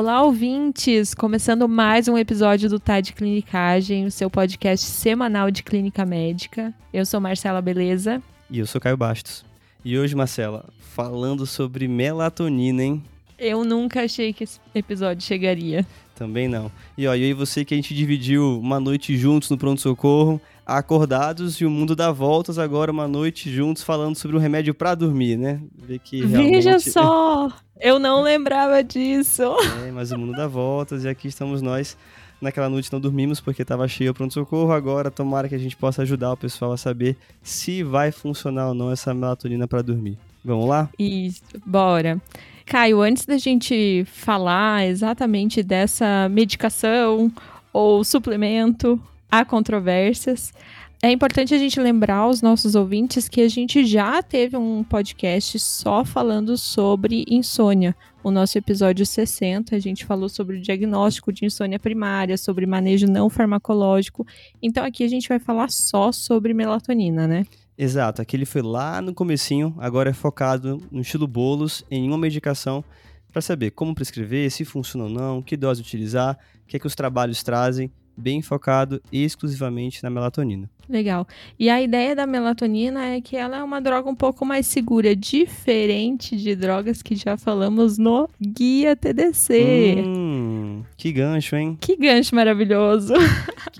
Olá, ouvintes! Começando mais um episódio do Tá de Clinicagem, o seu podcast semanal de clínica médica. Eu sou Marcela Beleza. E eu sou Caio Bastos. E hoje, Marcela, falando sobre melatonina, hein? Eu nunca achei que esse episódio chegaria. Também não. E ó, eu e você que a gente dividiu uma noite juntos no pronto-socorro, acordados e o mundo dá voltas agora uma noite juntos falando sobre um remédio para dormir, né? Ver que realmente... Veja só! Eu não lembrava disso. É, mas o mundo dá voltas e aqui estamos nós. Naquela noite não dormimos porque estava cheio o pronto-socorro. Agora, tomara que a gente possa ajudar o pessoal a saber se vai funcionar ou não essa melatonina para dormir. Vamos lá? Isso, bora. Caio, antes da gente falar exatamente dessa medicação ou suplemento, há controvérsias. É importante a gente lembrar aos nossos ouvintes que a gente já teve um podcast só falando sobre insônia. O nosso episódio 60, a gente falou sobre o diagnóstico de insônia primária, sobre manejo não farmacológico. Então aqui a gente vai falar só sobre melatonina, né? Exato, aquele foi lá no comecinho, agora é focado no estilo bolos, em uma medicação, para saber como prescrever, se funciona ou não, que dose utilizar, o que é que os trabalhos trazem, bem focado exclusivamente na melatonina. Legal. E a ideia da melatonina é que ela é uma droga um pouco mais segura, diferente de drogas que já falamos no Guia TDC. Hum, que gancho, hein? Que gancho maravilhoso.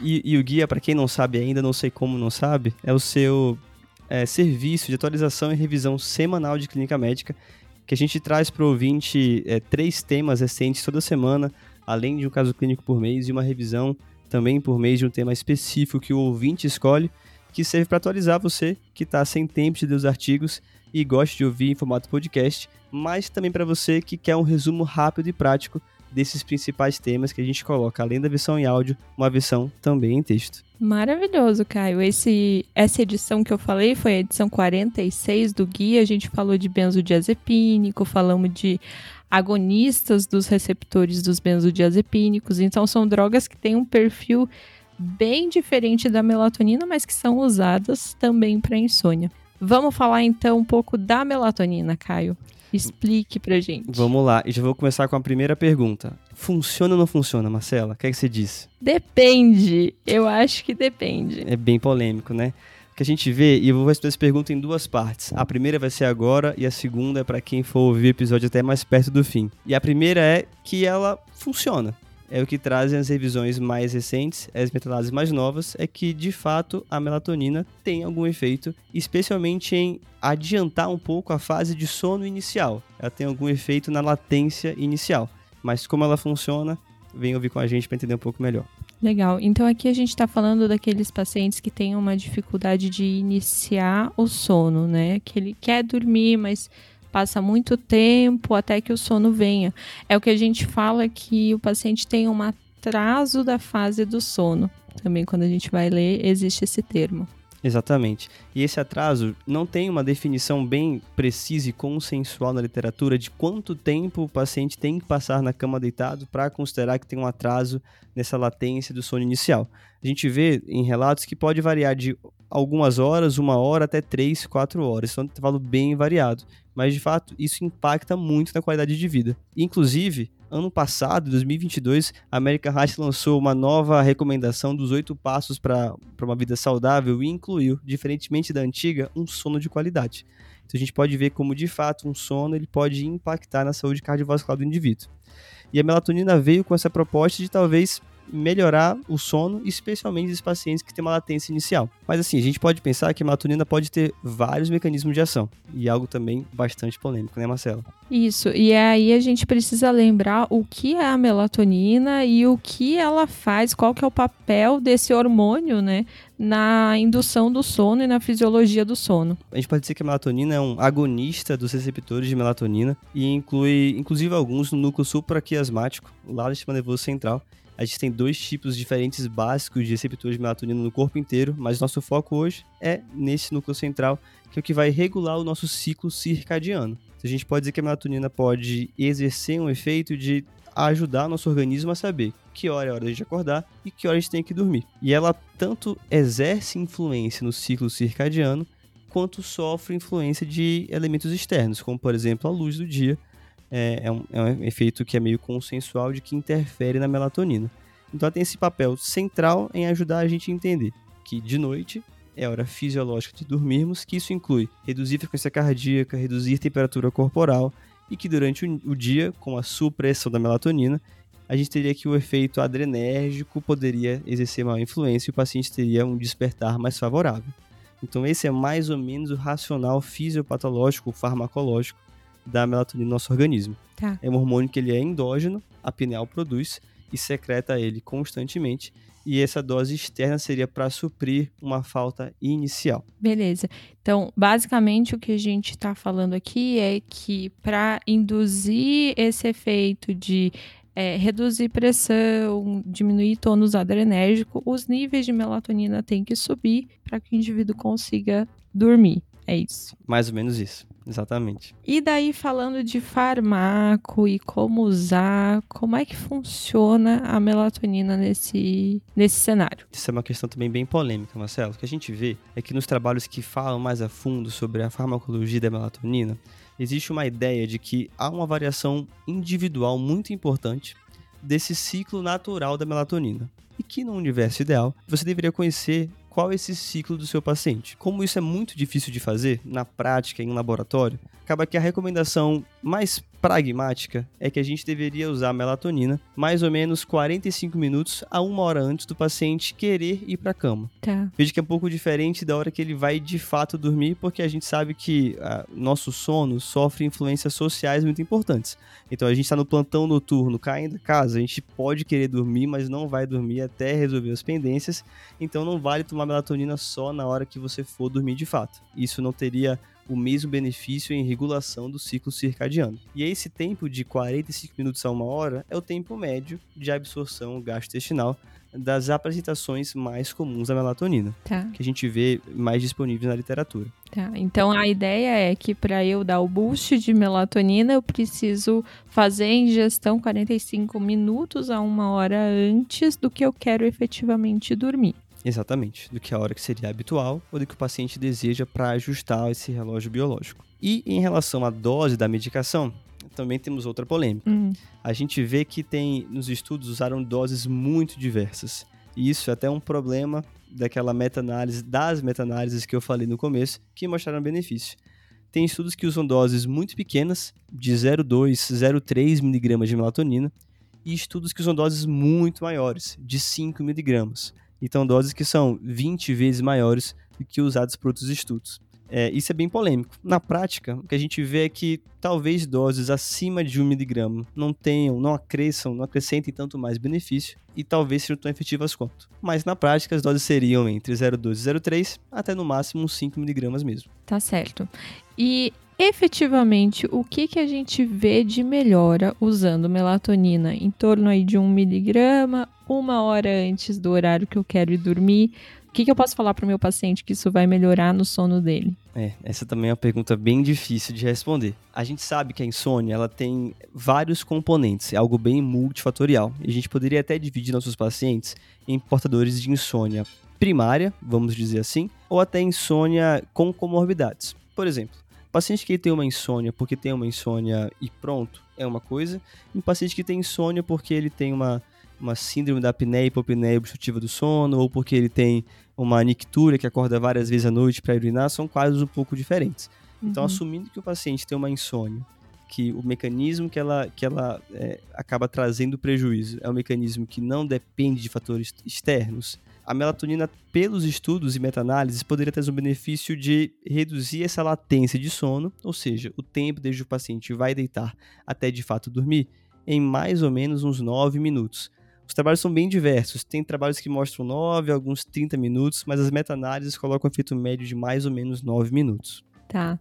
E, e o guia, para quem não sabe ainda, não sei como não sabe, é o seu é, serviço de atualização e revisão semanal de clínica médica, que a gente traz para o ouvinte é, três temas recentes toda semana, além de um caso clínico por mês e uma revisão também por mês de um tema específico que o ouvinte escolhe, que serve para atualizar você que está sem tempo de ler os artigos e gosta de ouvir em formato podcast, mas também para você que quer um resumo rápido e prático desses principais temas que a gente coloca, além da versão em áudio, uma versão também em texto. Maravilhoso, Caio. Esse, essa edição que eu falei foi a edição 46 do guia. A gente falou de benzodiazepínico, falamos de agonistas dos receptores dos benzodiazepínicos. Então, são drogas que têm um perfil bem diferente da melatonina, mas que são usadas também para insônia. Vamos falar então um pouco da melatonina, Caio. Explique pra gente. Vamos lá, e já vou começar com a primeira pergunta. Funciona ou não funciona, Marcela? O que, é que você diz? Depende. Eu acho que depende. É bem polêmico, né? Que a gente vê, e eu vou responder essa pergunta em duas partes. A primeira vai ser agora e a segunda é para quem for ouvir o episódio até mais perto do fim. E a primeira é que ela funciona é o que trazem as revisões mais recentes, as metalases mais novas, é que de fato a melatonina tem algum efeito, especialmente em adiantar um pouco a fase de sono inicial. Ela tem algum efeito na latência inicial. Mas como ela funciona, vem ouvir com a gente para entender um pouco melhor. Legal. Então aqui a gente está falando daqueles pacientes que têm uma dificuldade de iniciar o sono, né? Que ele quer dormir, mas passa muito tempo até que o sono venha. É o que a gente fala que o paciente tem um atraso da fase do sono. Também quando a gente vai ler, existe esse termo. Exatamente. E esse atraso não tem uma definição bem precisa e consensual na literatura de quanto tempo o paciente tem que passar na cama deitado para considerar que tem um atraso nessa latência do sono inicial. A gente vê em relatos que pode variar de algumas horas, uma hora até três, quatro horas. Então intervalo bem variado. Mas de fato, isso impacta muito na qualidade de vida. Inclusive, ano passado, 2022, a American Heart lançou uma nova recomendação dos oito passos para uma vida saudável e incluiu, diferentemente da antiga, um sono de qualidade. Então a gente pode ver como de fato um sono ele pode impactar na saúde cardiovascular do indivíduo. E a melatonina veio com essa proposta de talvez melhorar o sono, especialmente dos pacientes que têm uma latência inicial. Mas assim, a gente pode pensar que a melatonina pode ter vários mecanismos de ação, e algo também bastante polêmico, né, Marcelo? Isso, e aí a gente precisa lembrar o que é a melatonina e o que ela faz, qual que é o papel desse hormônio, né, na indução do sono e na fisiologia do sono. A gente pode dizer que a melatonina é um agonista dos receptores de melatonina e inclui, inclusive, alguns no núcleo supraquiasmático, lá do sistema nervoso central, a gente tem dois tipos diferentes básicos de receptores de melatonina no corpo inteiro, mas nosso foco hoje é nesse núcleo central, que é o que vai regular o nosso ciclo circadiano. Então, a gente pode dizer que a melatonina pode exercer um efeito de ajudar nosso organismo a saber que hora é a hora de acordar e que hora a gente tem que dormir. E ela tanto exerce influência no ciclo circadiano, quanto sofre influência de elementos externos, como por exemplo a luz do dia, é, é, um, é um efeito que é meio consensual de que interfere na melatonina. Então ela tem esse papel central em ajudar a gente a entender que de noite é a hora fisiológica de dormirmos, que isso inclui reduzir a frequência cardíaca, reduzir a temperatura corporal e que durante o dia, com a supressão da melatonina, a gente teria que o efeito adrenérgico poderia exercer maior influência e o paciente teria um despertar mais favorável. Então esse é mais ou menos o racional fisiopatológico, farmacológico da melatonina no nosso organismo. Tá. É um hormônio que ele é endógeno, a pineal produz e secreta ele constantemente e essa dose externa seria para suprir uma falta inicial. Beleza. Então, basicamente, o que a gente está falando aqui é que para induzir esse efeito de é, reduzir pressão, diminuir tônus adrenérgico, os níveis de melatonina têm que subir para que o indivíduo consiga dormir. É isso. Mais ou menos isso, exatamente. E daí, falando de fármaco e como usar, como é que funciona a melatonina nesse, nesse cenário? Isso é uma questão também bem polêmica, Marcelo. O que a gente vê é que nos trabalhos que falam mais a fundo sobre a farmacologia da melatonina, existe uma ideia de que há uma variação individual muito importante desse ciclo natural da melatonina. E que no universo ideal, você deveria conhecer qual é esse ciclo do seu paciente. Como isso é muito difícil de fazer na prática em laboratório, acaba que a recomendação mais pragmática é que a gente deveria usar melatonina mais ou menos 45 minutos a uma hora antes do paciente querer ir para a cama. Tá. Veja que é um pouco diferente da hora que ele vai de fato dormir, porque a gente sabe que a, ah, nosso sono sofre influências sociais muito importantes. Então a gente está no plantão noturno, caindo casa, a gente pode querer dormir, mas não vai dormir até resolver as pendências. Então não vale tomar melatonina só na hora que você for dormir de fato. Isso não teria o mesmo benefício em regulação do ciclo circadiano. E esse tempo de 45 minutos a uma hora é o tempo médio de absorção gastrointestinal das apresentações mais comuns da melatonina, tá. que a gente vê mais disponíveis na literatura. Tá, então a ideia é que para eu dar o boost de melatonina, eu preciso fazer a ingestão 45 minutos a uma hora antes do que eu quero efetivamente dormir. Exatamente, do que a hora que seria habitual ou do que o paciente deseja para ajustar esse relógio biológico. E em relação à dose da medicação, também temos outra polêmica. Hum. A gente vê que tem nos estudos usaram doses muito diversas. E isso é até um problema daquela meta-análise, das meta-análises que eu falei no começo, que mostraram benefício. Tem estudos que usam doses muito pequenas, de 0,2, 0,3 miligramas de melatonina, e estudos que usam doses muito maiores, de 5 miligramas. Então, doses que são 20 vezes maiores do que usadas por outros estudos. É, isso é bem polêmico. Na prática, o que a gente vê é que talvez doses acima de 1 miligrama não tenham, não acresçam, não acrescentem tanto mais benefício e talvez sejam tão efetivas quanto. Mas na prática, as doses seriam entre 0,2 e 0,3 até no máximo uns 5 miligramas mesmo. Tá certo. E efetivamente, o que, que a gente vê de melhora usando melatonina? Em torno aí de 1 miligrama, uma hora antes do horário que eu quero ir dormir, o que, que eu posso falar para o meu paciente que isso vai melhorar no sono dele? É, essa também é uma pergunta bem difícil de responder. A gente sabe que a insônia ela tem vários componentes, é algo bem multifatorial. E a gente poderia até dividir nossos pacientes em portadores de insônia primária, vamos dizer assim, ou até insônia com comorbidades. Por exemplo, paciente que tem uma insônia porque tem uma insônia e pronto, é uma coisa, e um paciente que tem insônia porque ele tem uma uma síndrome da apneia hipopneia obstrutiva do sono, ou porque ele tem uma nictura que acorda várias vezes à noite para urinar, são quadros um pouco diferentes. Então, uhum. Então, assumindo que o paciente tem uma insônia, que o mecanismo que ela, que ela é, acaba trazendo prejuízo é um mecanismo que não depende de fatores externos, a melatonina, pelos estudos e meta-análises, poderia ter um benefício de reduzir essa latência de sono, ou seja, o tempo desde o paciente vai deitar até de fato dormir, em mais ou menos uns 9 minutos. Os trabalhos são bem diversos. Tem trabalhos que mostram 9, alguns 30 minutos, mas as meta-análises colocam um efeito médio de mais ou menos 9 minutos. Tá.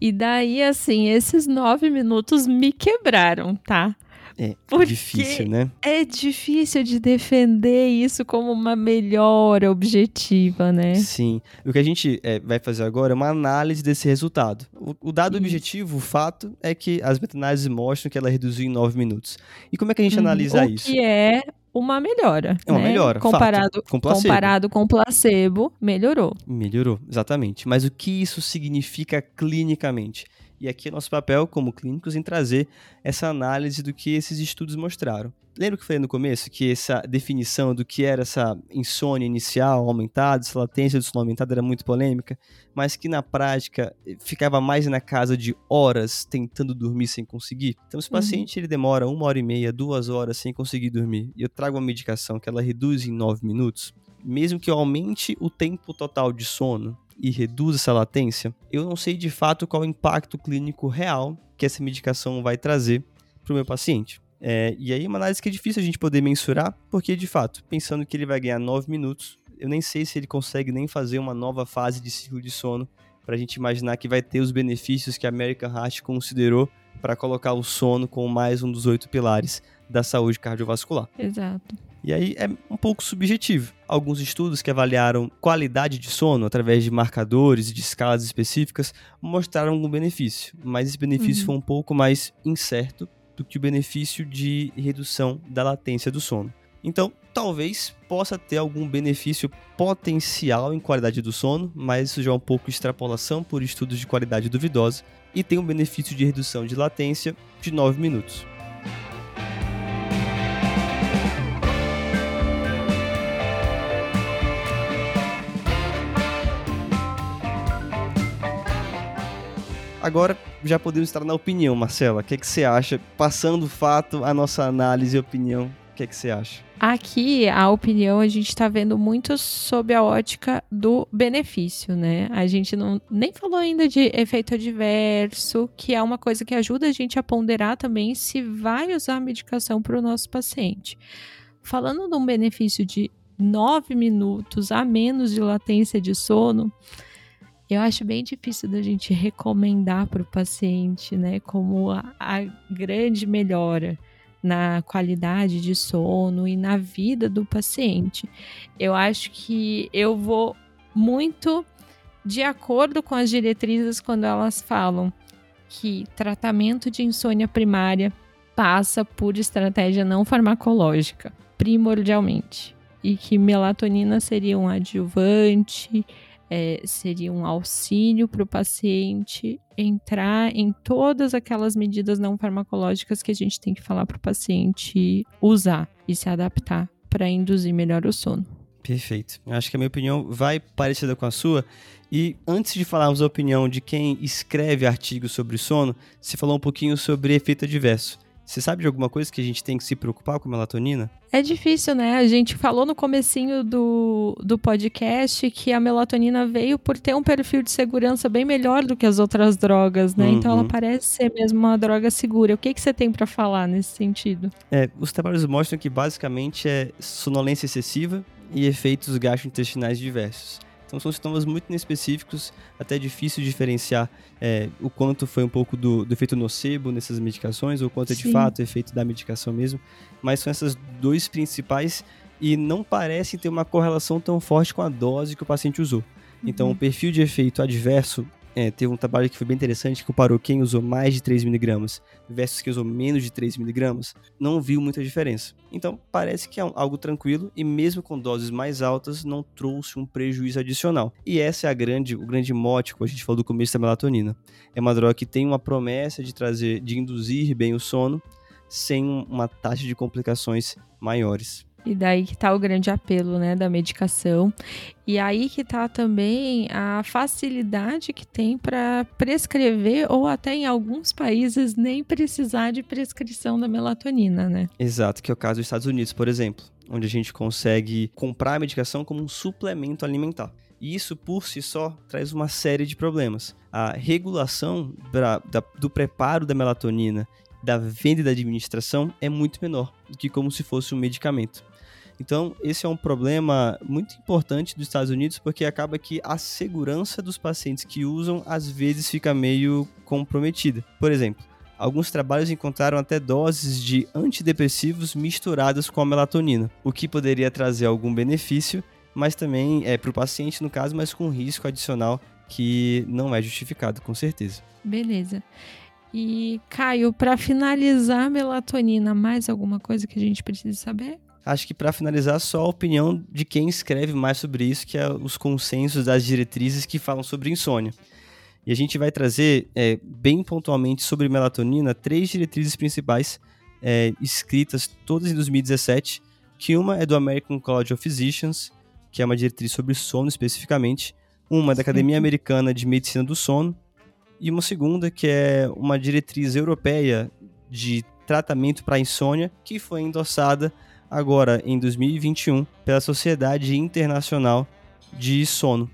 E daí, assim, esses 9 minutos me quebraram, tá? É Porque difícil, né? É difícil de defender isso como uma melhora objetiva, né? Sim. O que a gente é, vai fazer agora é uma análise desse resultado. O, o dado isso. objetivo, o fato, é que as meta-análises mostram que ela reduziu em 9 minutos. E como é que a gente hum, analisa o isso? Que é uma melhora. É uma né? melhora. Comparado fato, com placebo. comparado com placebo, melhorou. Melhorou, exatamente. Mas o que isso significa clinicamente? E aqui é nosso papel como clínicos em trazer essa análise do que esses estudos mostraram. Lembra que eu falei no começo que essa definição do que era essa insônia inicial aumentada, essa latência do sono aumentado era muito polêmica, mas que na prática eh, ficava mais na casa de horas tentando dormir sem conseguir? Então, se o uhum. paciente uhum. ele demora uma hora e meia, duas horas sem conseguir dormir, e eu trago uma medicação que ela reduz em nove minutos, mesmo que eu aumente o tempo total de sono, e reduz essa latência, eu não sei de fato qual o impacto clínico real que essa medicação vai trazer para o meu paciente. É, e aí, uma análise que é difícil a gente poder mensurar, porque de fato, pensando que ele vai ganhar 9 minutos, eu nem sei se ele consegue nem fazer uma nova fase de ciclo de sono para a gente imaginar que vai ter os benefícios que a American Heart considerou para colocar o sono como mais um dos oito pilares da saúde cardiovascular. Exato. E aí é um pouco subjetivo. Alguns estudos que avaliaram qualidade de sono através de marcadores e de escalas específicas mostraram algum benefício, mas esse benefício uhum. foi um pouco mais incerto do que o benefício de redução da latência do sono. Então, talvez possa ter algum benefício potencial em qualidade do sono, mas isso já é um pouco extrapolação por estudos de qualidade duvidosa, e tem um benefício de redução de latência de 9 minutos. Agora já podemos estar na opinião, Marcela. O que, é que você acha? Passando o fato, a nossa análise e opinião, o que, é que você acha? Aqui, a opinião, a gente está vendo muito sob a ótica do benefício, né? A gente não nem falou ainda de efeito adverso, que é uma coisa que ajuda a gente a ponderar também se vai usar a medicação para o nosso paciente. Falando de um benefício de 9 minutos a menos de latência de sono, eu acho bem difícil da gente recomendar para o paciente, né, como a, a, grande melhora na qualidade de sono e na vida do paciente. Eu acho que eu vou muito de acordo com as diretrizes quando elas falam que tratamento de insônia primária passa por estratégia não farmacológica, primordialmente, e que melatonina seria um adjuvante é, seria um auxílio para o paciente entrar em todas aquelas medidas não farmacológicas que a gente tem que falar para o paciente usar e se adaptar para induzir melhor o sono. Perfeito. Eu acho que a minha opinião vai parecida com a sua. E antes de falarmos a opinião de quem escreve artigos sobre sono, você falou um pouquinho sobre efeito adverso. Você sabe de alguma coisa que a gente tem que se preocupar com a melatonina? É difícil, né? A gente falou no comecinho do, do podcast que a melatonina veio por ter um perfil de segurança bem melhor do que as outras drogas, né? Uhum. Então ela uhum. parece ser mesmo uma droga segura. O que, que você tem para falar nesse sentido? É, os trabalhos mostram que basicamente é sonolência excessiva e efeitos gastrointestinais diversos. Então são sintomas muito inespecíficos, até difícil diferenciar é, o quanto foi um pouco do, do, efeito nocebo nessas medicações, ou quanto é de fato efeito da medicação mesmo. Mas são essas dois principais e não parece ter uma correlação tão forte com a dose que o paciente usou. Então, uhum. o perfil de efeito adverso é, teve um trabalho que foi bem interessante que comparou quem usou mais de 3mg versus quem usou menos de 3mg, não viu muita diferença. Então, parece que é algo tranquilo e mesmo com doses mais altas, não trouxe um prejuízo adicional. E essa é a grande, o grande mote, como a gente falou do começo da melatonina. É uma droga que tem uma promessa de trazer, de induzir bem o sono, sem uma taxa de complicações maiores. E daí que tá o grande apelo, né, da medicação. E aí que tá também a facilidade que tem para prescrever ou até em alguns países nem precisar de prescrição da melatonina, né? Exato, que é o caso dos Estados Unidos, por exemplo, onde a gente consegue comprar a medicação como um suplemento alimentar. E isso por si só traz uma série de problemas. A regulação pra, da, do preparo da melatonina da venda e da administração é muito menor do que como se fosse um medicamento. Então, esse é um problema muito importante dos Estados Unidos, porque acaba que a segurança dos pacientes que usam às vezes fica meio comprometida. Por exemplo, alguns trabalhos encontraram até doses de antidepressivos misturadas com a melatonina, o que poderia trazer algum benefício, mas também é para o paciente no caso, mas com risco adicional que não é justificado, com certeza. Beleza. E Caio, para finalizar a melatonina, mais alguma coisa que a gente precisa saber? Acho que para finalizar, só a opinião de quem escreve mais sobre isso, que é os consensos das diretrizes que falam sobre insônia. E a gente vai trazer, é, bem pontualmente, sobre melatonina, três diretrizes principais é, escritas todas em 2017, que uma é do American College of Physicians, que é uma diretriz sobre sono especificamente, uma é da Academia Americana de Medicina do Sono, e uma segunda que é uma diretriz europeia de tratamento para insônia, que foi endossada agora em 2021 pela Sociedade Internacional de Sono.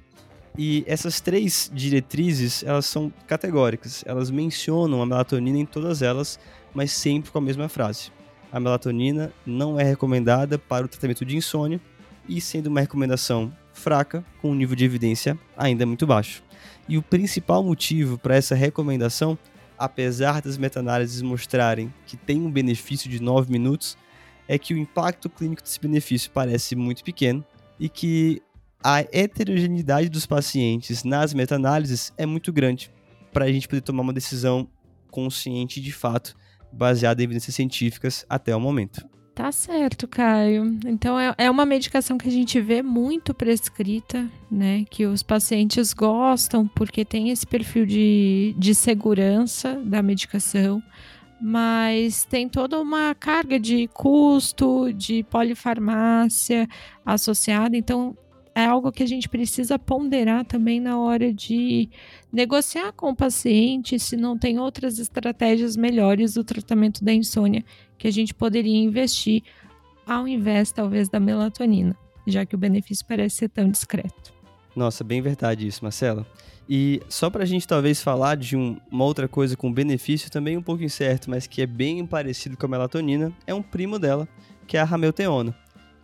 E essas três diretrizes, elas são categóricas. Elas mencionam a melatonina em todas elas, mas sempre com a mesma frase. A melatonina não é recomendada para o tratamento de insônia e sendo uma recomendação fraca, com um nível de evidência ainda muito baixo. E o principal motivo para essa recomendação, apesar das meta-análises mostrarem que tem um benefício de 9 minutos, é que o impacto clínico desse benefício parece muito pequeno e que a heterogeneidade dos pacientes nas meta-análises é muito grande para a gente poder tomar uma decisão consciente de fato, baseada em evidências científicas até o momento. Tá certo, Caio. Então é, é uma medicação que a gente vê muito prescrita, né? Que os pacientes gostam porque tem esse perfil de, de segurança da medicação, mas tem toda uma carga de custo, de polifarmácia associada. Então é algo que a gente precisa ponderar também na hora de negociar com o paciente se não tem outras estratégias melhores do tratamento da insônia que a gente poderia investir ao invés, talvez, da melatonina, já que o benefício parece ser tão discreto. Nossa, bem verdade isso, Marcela. E só para a gente talvez falar de um, uma outra coisa com benefício também um pouco incerto, mas que é bem parecido com a melatonina, é um primo dela, que é a ramelteona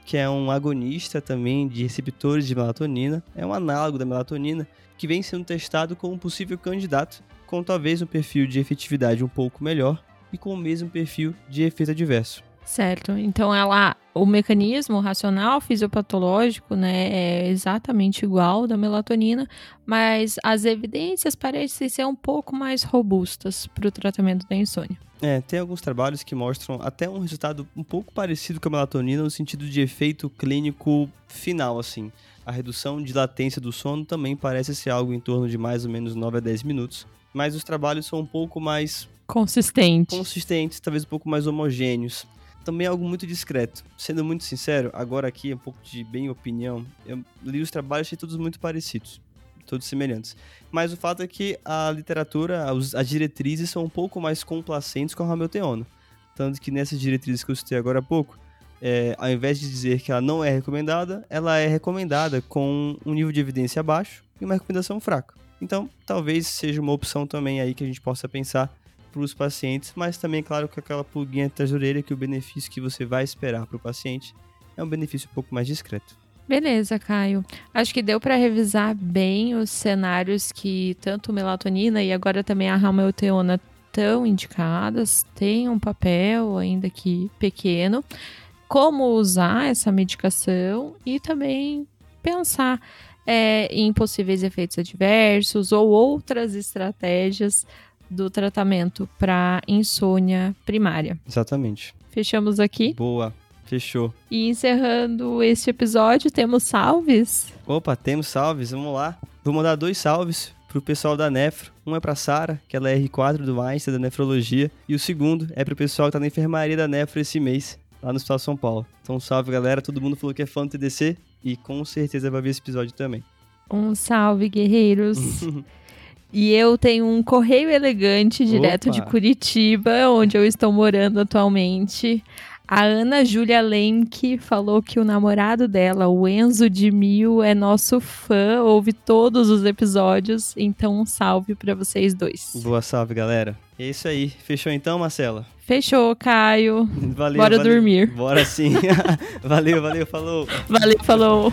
que é um agonista também de receptores de melatonina, é um análogo da melatonina, que vem sendo testado como um possível candidato com talvez um perfil de efetividade um pouco melhor e com o mesmo perfil de efeito adverso. Certo. Então ela, o mecanismo racional fisiopatológico, né, é exatamente igual da melatonina, mas as evidências parecem ser um pouco mais robustas para o tratamento da insônia. É, tem alguns trabalhos que mostram até um resultado um pouco parecido com a melatonina no sentido de efeito clínico final, assim. A redução de latência do sono também parece ser algo em torno de mais ou menos 9 a 10 minutos, mas os trabalhos são um pouco mais consistentes, consistentes, talvez um pouco mais homogêneos. Também é algo muito discreto. Sendo muito sincero, agora aqui um pouco de bem opinião, eu li os trabalhos e achei todos muito parecidos todos semelhantes. Mas o fato é que a literatura, as diretrizes são um pouco mais complacentes com a Hamiltoniana. Tanto que nessas diretrizes que eu citei agora há pouco, é, ao invés de dizer que ela não é recomendada, ela é recomendada com um nível de evidência baixo e uma recomendação fraca. Então, talvez seja uma opção também aí que a gente possa pensar para os pacientes, mas também, claro, com aquela pulguinha atrás da orelha que o benefício que você vai esperar para o paciente é um benefício um pouco mais discreto. Beleza, Caio. Acho que deu para revisar bem os cenários que tanto melatonina e agora também a ramelteona estão indicadas, tem um papel ainda que pequeno, como usar essa medicação e também pensar é, em possíveis efeitos adversos ou outras estratégias do tratamento para insônia primária. Exatamente. Fechamos aqui? Boa. Fechou. E encerrando este episódio, temos salves? Opa, temos salves, vamos lá. Vou mandar dois salves pro pessoal da Nefro. Um é pra Sara, que ela é R4 do Master da Nefrologia, e o segundo é pro pessoal que tá na enfermaria da Nefro esse mês, lá no Hospital São Paulo. Então, salve galera, todo mundo falou que é fã do TDC e com certeza vai ver esse episódio também. Um salve, guerreiros. E eu tenho um correio elegante direto Opa. de Curitiba, onde eu estou morando atualmente. A Ana Júlia Lenk falou que o namorado dela, o Enzo de Mil, é nosso fã, ouve todos os episódios, então um salve para vocês dois. Boa salve, galera. É isso aí. Fechou então, Marcela? Fechou, Caio. Valeu. Bora valeu. dormir. Bora sim. valeu, valeu, falou. Valeu, falou.